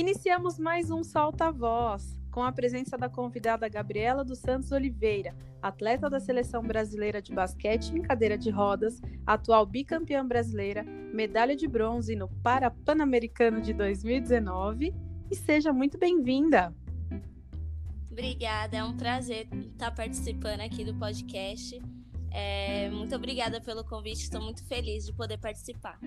Iniciamos mais um Solta Voz, com a presença da convidada Gabriela dos Santos Oliveira, atleta da seleção brasileira de basquete em cadeira de rodas, atual bicampeã brasileira, medalha de bronze no Parapan-Americano de 2019. E seja muito bem-vinda! Obrigada, é um prazer estar participando aqui do podcast. É, muito obrigada pelo convite, estou muito feliz de poder participar.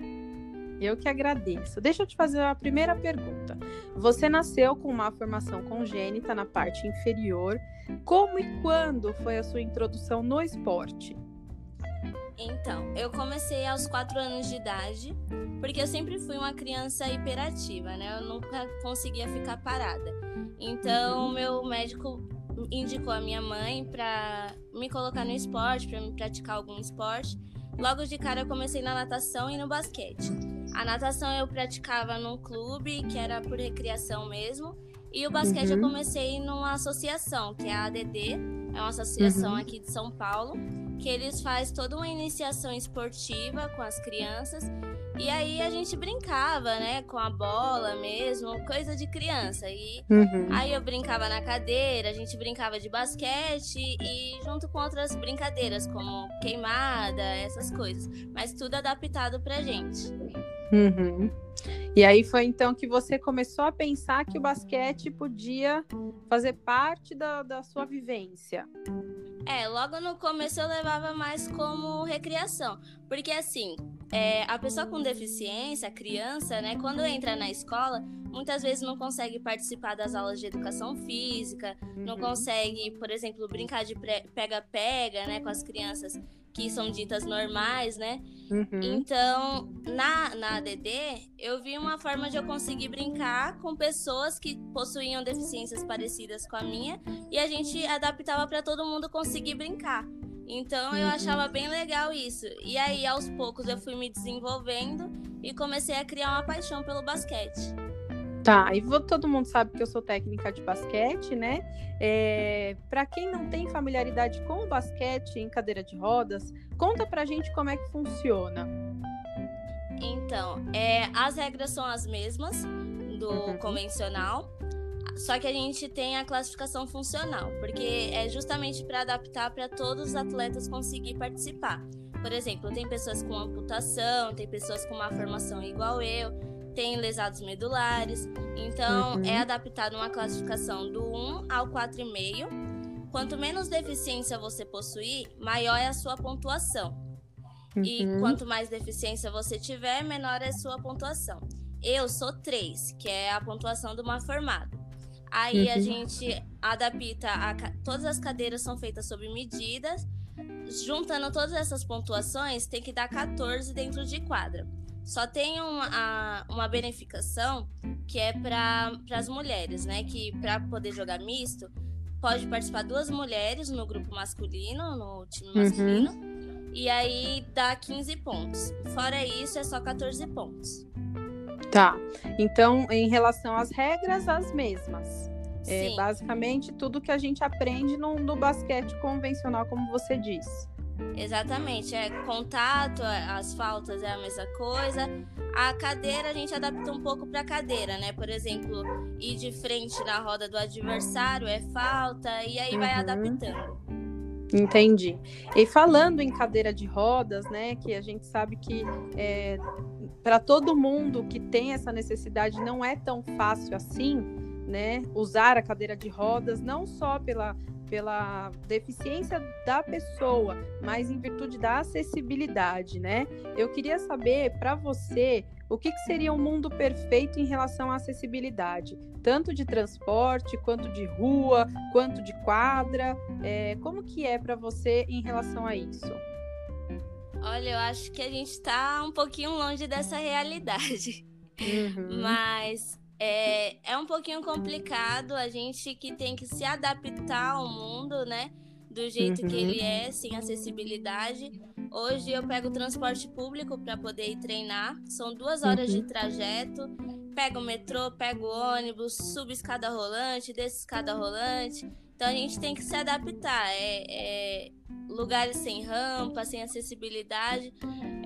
Eu que agradeço. Deixa eu te fazer a primeira pergunta. Você nasceu com uma formação congênita na parte inferior. Como e quando foi a sua introdução no esporte? Então, eu comecei aos 4 anos de idade, porque eu sempre fui uma criança hiperativa, né? Eu nunca conseguia ficar parada. Então, meu médico indicou a minha mãe para me colocar no esporte, para me praticar algum esporte. Logo de cara eu comecei na natação e no basquete. A natação eu praticava num clube, que era por recreação mesmo, e o basquete uhum. eu comecei numa associação, que é a ADD, é uma associação uhum. aqui de São Paulo, que eles fazem toda uma iniciação esportiva com as crianças. E aí a gente brincava, né, com a bola mesmo, coisa de criança. E uhum. aí eu brincava na cadeira, a gente brincava de basquete e junto com outras brincadeiras, como queimada, essas coisas. Mas tudo adaptado pra gente. Uhum. E aí foi então que você começou a pensar que o basquete podia fazer parte da, da sua vivência. É, logo no começo eu levava mais como recreação. Porque assim, é, a pessoa com deficiência, a criança, né, quando entra na escola, muitas vezes não consegue participar das aulas de educação física, uhum. não consegue, por exemplo, brincar de pega-pega, né, com as crianças que são ditas normais, né? Uhum. Então, na, na ADD, eu vi uma forma de eu conseguir brincar com pessoas que possuíam deficiências parecidas com a minha e a gente adaptava para todo mundo conseguir brincar. Então, uhum. eu achava bem legal isso. E aí, aos poucos, eu fui me desenvolvendo e comecei a criar uma paixão pelo basquete. Tá, e todo mundo sabe que eu sou técnica de basquete, né? É, para quem não tem familiaridade com o basquete em cadeira de rodas, conta pra gente como é que funciona. Então, é, as regras são as mesmas do uhum. convencional, só que a gente tem a classificação funcional, porque é justamente para adaptar para todos os atletas conseguir participar. Por exemplo, tem pessoas com amputação, tem pessoas com uma formação igual eu tem lesados medulares. Então, uhum. é adaptado uma classificação do 1 ao 4,5. Quanto menos deficiência você possuir, maior é a sua pontuação. Uhum. E quanto mais deficiência você tiver, menor é a sua pontuação. Eu sou 3, que é a pontuação de uma formada. Aí uhum. a gente adapta, a, todas as cadeiras são feitas sob medidas. Juntando todas essas pontuações, tem que dar 14 dentro de quadra. Só tem uma, uma beneficação que é para as mulheres, né? Que para poder jogar misto, pode participar duas mulheres no grupo masculino, no time uhum. masculino, uhum. e aí dá 15 pontos. Fora isso, é só 14 pontos. Tá. Então, em relação às regras, as mesmas. É, basicamente, tudo que a gente aprende no, no basquete convencional, como você disse. Exatamente, é contato, as faltas é a mesma coisa. A cadeira a gente adapta um pouco para cadeira, né? Por exemplo, ir de frente na roda do adversário é falta e aí uhum. vai adaptando. Entendi. E falando em cadeira de rodas, né, que a gente sabe que é, para todo mundo que tem essa necessidade não é tão fácil assim, né, usar a cadeira de rodas, não só pela pela deficiência da pessoa, mas em virtude da acessibilidade, né? Eu queria saber para você o que, que, seria um mundo perfeito em relação à acessibilidade, tanto de transporte, quanto de rua, quanto de quadra. É, como que é para você em relação a isso? Olha, eu acho que a gente está um pouquinho longe dessa realidade. Uhum. Mas é, é um pouquinho complicado a gente que tem que se adaptar ao mundo, né? Do jeito uhum. que ele é, sem acessibilidade. Hoje eu pego transporte público para poder ir treinar. São duas horas uhum. de trajeto. Pego o metrô, pego o ônibus, subo escada rolante, desço escada rolante. Então a gente tem que se adaptar. É, é, lugares sem rampa, sem acessibilidade.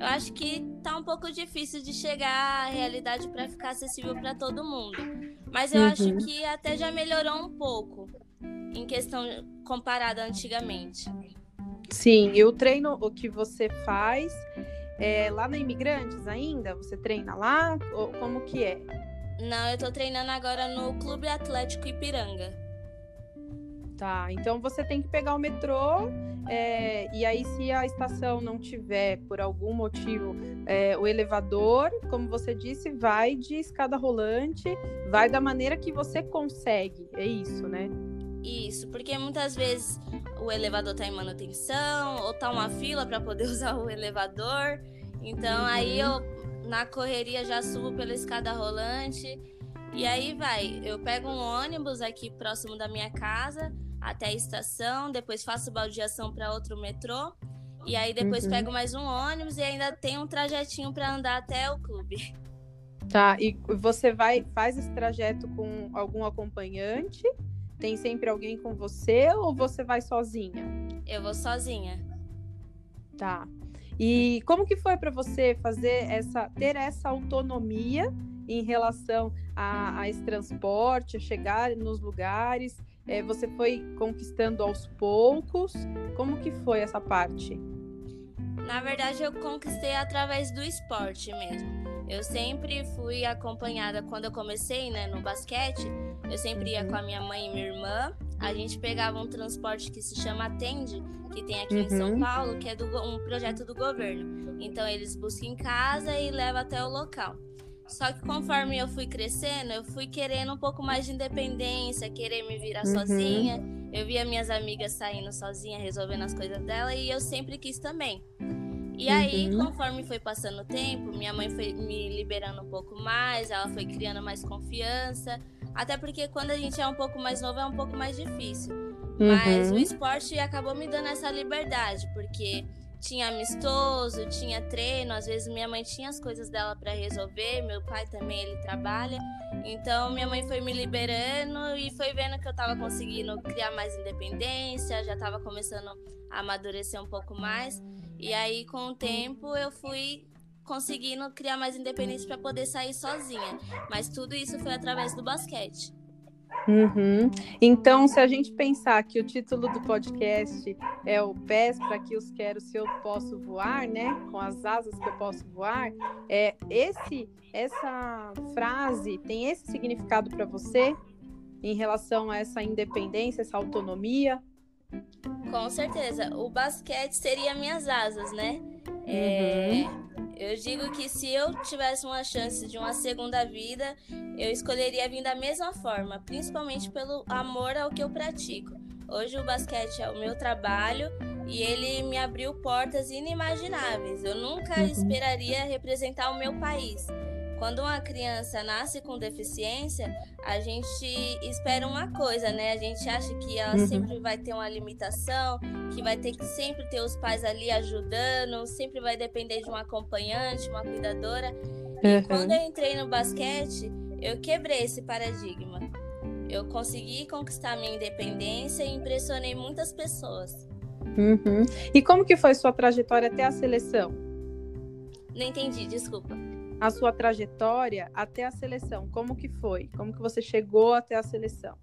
Eu acho que tá um pouco difícil de chegar à realidade para ficar acessível para todo mundo. Mas eu uhum. acho que até já melhorou um pouco em questão comparada antigamente. Sim, e o treino o que você faz é lá na Imigrantes ainda? Você treina lá? Ou como que é? Não, eu tô treinando agora no Clube Atlético Ipiranga. Tá, então você tem que pegar o metrô é, e aí se a estação não tiver por algum motivo é, o elevador, como você disse, vai de escada rolante, vai da maneira que você consegue, é isso, né? Isso, porque muitas vezes o elevador tá em manutenção ou tá uma fila para poder usar o elevador, então uhum. aí eu na correria já subo pela escada rolante e aí vai, eu pego um ônibus aqui próximo da minha casa até a estação, depois faço baldeação para outro metrô. E aí depois uhum. pego mais um ônibus e ainda tem um trajetinho para andar até o clube. Tá, e você vai faz esse trajeto com algum acompanhante? Tem sempre alguém com você ou você vai sozinha? Eu vou sozinha. Tá. E como que foi para você fazer essa ter essa autonomia em relação a, a esse transporte, a chegar nos lugares? É, você foi conquistando aos poucos? Como que foi essa parte? Na verdade, eu conquistei através do esporte mesmo. Eu sempre fui acompanhada quando eu comecei, né, no basquete. Eu sempre ia com a minha mãe e minha irmã. A gente pegava um transporte que se chama Atende, que tem aqui uhum. em São uhum. Paulo, que é do, um projeto do governo. Então eles buscam em casa e levam até o local. Só que conforme eu fui crescendo, eu fui querendo um pouco mais de independência, querer me virar uhum. sozinha. Eu via minhas amigas saindo sozinha, resolvendo as coisas dela, e eu sempre quis também. E aí, uhum. conforme foi passando o tempo, minha mãe foi me liberando um pouco mais, ela foi criando mais confiança. Até porque quando a gente é um pouco mais novo é um pouco mais difícil. Uhum. Mas o esporte acabou me dando essa liberdade, porque tinha amistoso, tinha treino, às vezes minha mãe tinha as coisas dela para resolver, meu pai também ele trabalha. Então minha mãe foi me liberando e foi vendo que eu estava conseguindo criar mais independência, já estava começando a amadurecer um pouco mais. E aí com o tempo eu fui conseguindo criar mais independência para poder sair sozinha. Mas tudo isso foi através do basquete. Uhum. Então, se a gente pensar que o título do podcast é o Pés para que os quero se eu posso voar, né? Com as asas que eu posso voar, é esse essa frase tem esse significado para você em relação a essa independência, essa autonomia? Com certeza. O basquete seria minhas asas, né? É, uhum. Eu digo que se eu tivesse uma chance de uma segunda vida, eu escolheria vir da mesma forma, principalmente pelo amor ao que eu pratico. Hoje o basquete é o meu trabalho e ele me abriu portas inimagináveis. Eu nunca uhum. esperaria representar o meu país. Quando uma criança nasce com deficiência, a gente espera uma coisa, né? A gente acha que ela uhum. sempre vai ter uma limitação, que vai ter que sempre ter os pais ali ajudando, sempre vai depender de um acompanhante, uma cuidadora. E uhum. quando eu entrei no basquete, eu quebrei esse paradigma. Eu consegui conquistar minha independência e impressionei muitas pessoas. Uhum. E como que foi sua trajetória até a seleção? Não entendi, desculpa a sua trajetória até a seleção. Como que foi? Como que você chegou até a seleção?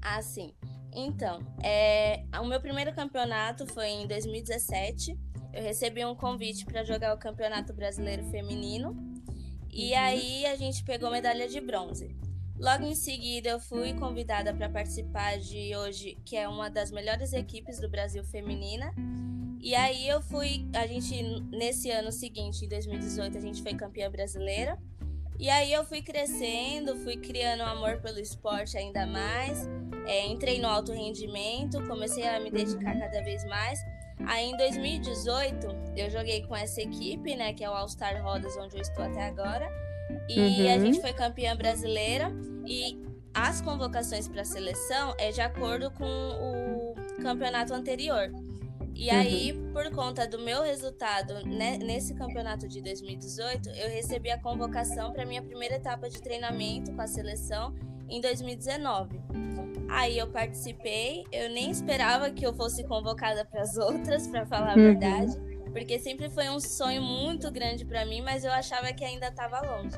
Ah, sim. Então, é, o meu primeiro campeonato foi em 2017. Eu recebi um convite para jogar o Campeonato Brasileiro Feminino. E uhum. aí a gente pegou medalha de bronze. Logo em seguida, eu fui convidada para participar de hoje, que é uma das melhores equipes do Brasil feminina. E aí eu fui, a gente nesse ano seguinte, em 2018, a gente foi campeã brasileira. E aí eu fui crescendo, fui criando amor pelo esporte ainda mais. É, entrei no alto rendimento, comecei a me dedicar cada vez mais. Aí em 2018 eu joguei com essa equipe, né, que é o All Star Rodas, onde eu estou até agora. E uhum. a gente foi campeã brasileira e as convocações para a seleção é de acordo com o campeonato anterior. E uhum. aí, por conta do meu resultado né, nesse campeonato de 2018, eu recebi a convocação para minha primeira etapa de treinamento com a seleção em 2019. Aí eu participei, eu nem esperava que eu fosse convocada para as outras, para falar a uhum. verdade, porque sempre foi um sonho muito grande para mim, mas eu achava que ainda estava longe.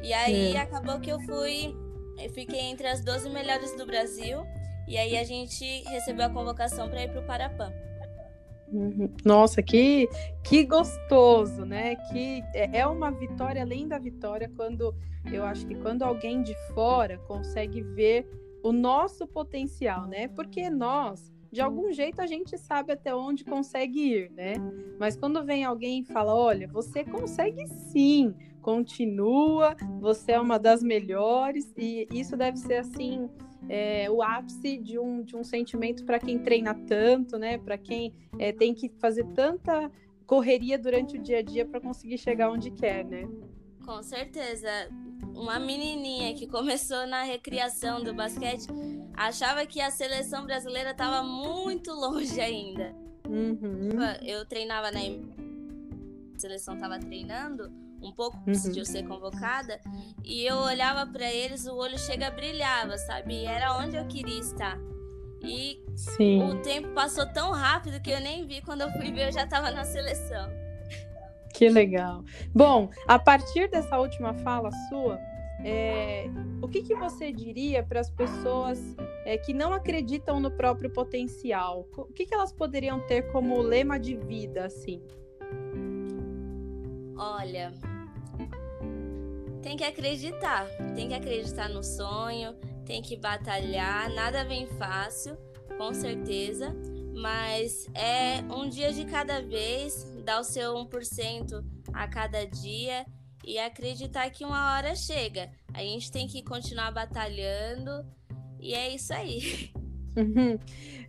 E aí acabou que eu fui eu fiquei entre as 12 melhores do Brasil. E aí a gente recebeu a convocação para ir para o Parapan. Nossa, que, que gostoso, né? Que é, é uma vitória além da vitória quando eu acho que quando alguém de fora consegue ver o nosso potencial, né? Porque nós, de algum jeito, a gente sabe até onde consegue ir, né? Mas quando vem alguém e fala: olha, você consegue sim, continua, você é uma das melhores, e isso deve ser assim é, o ápice de um, de um sentimento para quem treina tanto, né? Para quem é, tem que fazer tanta correria durante o dia a dia para conseguir chegar onde quer, né? Com certeza. Uma menininha que começou na recriação do basquete achava que a seleção brasileira estava muito longe ainda. Uhum. Eu treinava na a seleção estava treinando um pouco antes uhum. de eu ser convocada, e eu olhava para eles, o olho chega brilhava, sabe? E era onde eu queria estar. E Sim. o tempo passou tão rápido que eu nem vi quando eu fui ver, eu já estava na seleção. Que legal. Bom, a partir dessa última fala sua, é, o que, que você diria para as pessoas é, que não acreditam no próprio potencial? O que, que elas poderiam ter como lema de vida, assim? Olha, tem que acreditar, tem que acreditar no sonho, tem que batalhar, nada vem fácil, com certeza, mas é um dia de cada vez, dar o seu 1% a cada dia e acreditar que uma hora chega. A gente tem que continuar batalhando e é isso aí. Uhum.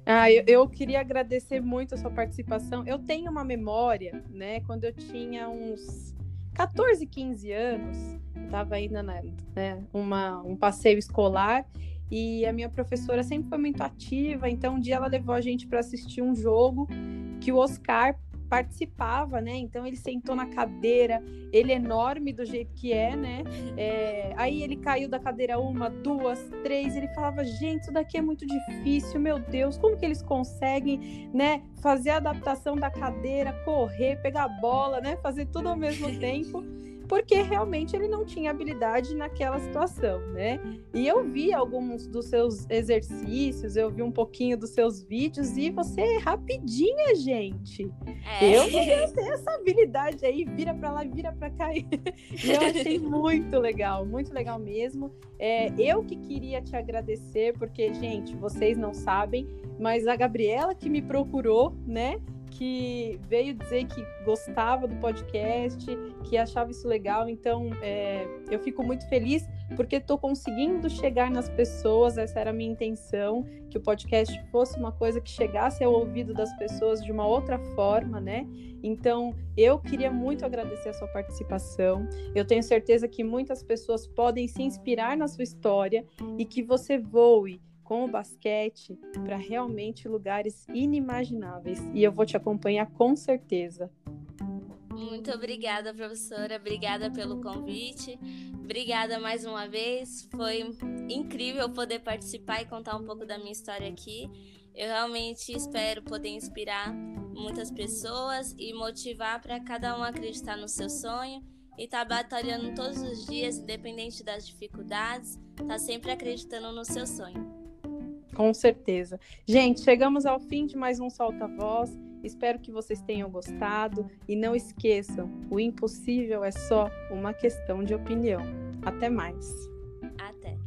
Ah, eu, eu, queria agradecer muito a sua participação. Eu tenho uma memória, né, quando eu tinha uns 14, 15 anos, estava ainda na né, uma, um passeio escolar e a minha professora sempre foi muito ativa, então um dia ela levou a gente para assistir um jogo que o Oscar participava, né? Então ele sentou na cadeira, ele é enorme do jeito que é, né? É, aí ele caiu da cadeira uma, duas, três, ele falava, gente, isso daqui é muito difícil, meu Deus, como que eles conseguem, né? Fazer a adaptação da cadeira, correr, pegar a bola, né? Fazer tudo ao mesmo tempo porque realmente ele não tinha habilidade naquela situação, né? E eu vi alguns dos seus exercícios, eu vi um pouquinho dos seus vídeos e você é rapidinha, gente. É. Eu não tenho essa habilidade aí, vira para lá, vira para cá. e eu achei muito legal, muito legal mesmo. É, eu que queria te agradecer, porque, gente, vocês não sabem, mas a Gabriela que me procurou, né? Que veio dizer que gostava do podcast, que achava isso legal. Então, é, eu fico muito feliz porque estou conseguindo chegar nas pessoas. Essa era a minha intenção, que o podcast fosse uma coisa que chegasse ao ouvido das pessoas de uma outra forma, né? Então, eu queria muito agradecer a sua participação. Eu tenho certeza que muitas pessoas podem se inspirar na sua história e que você voe com o basquete para realmente lugares inimagináveis. E eu vou te acompanhar com certeza. Muito obrigada, professora. Obrigada pelo convite. Obrigada mais uma vez. Foi incrível poder participar e contar um pouco da minha história aqui. Eu realmente espero poder inspirar muitas pessoas e motivar para cada um acreditar no seu sonho e estar tá batalhando todos os dias, independente das dificuldades, tá sempre acreditando no seu sonho. Com certeza. Gente, chegamos ao fim de mais um Solta Voz. Espero que vocês tenham gostado e não esqueçam, o impossível é só uma questão de opinião. Até mais. Até.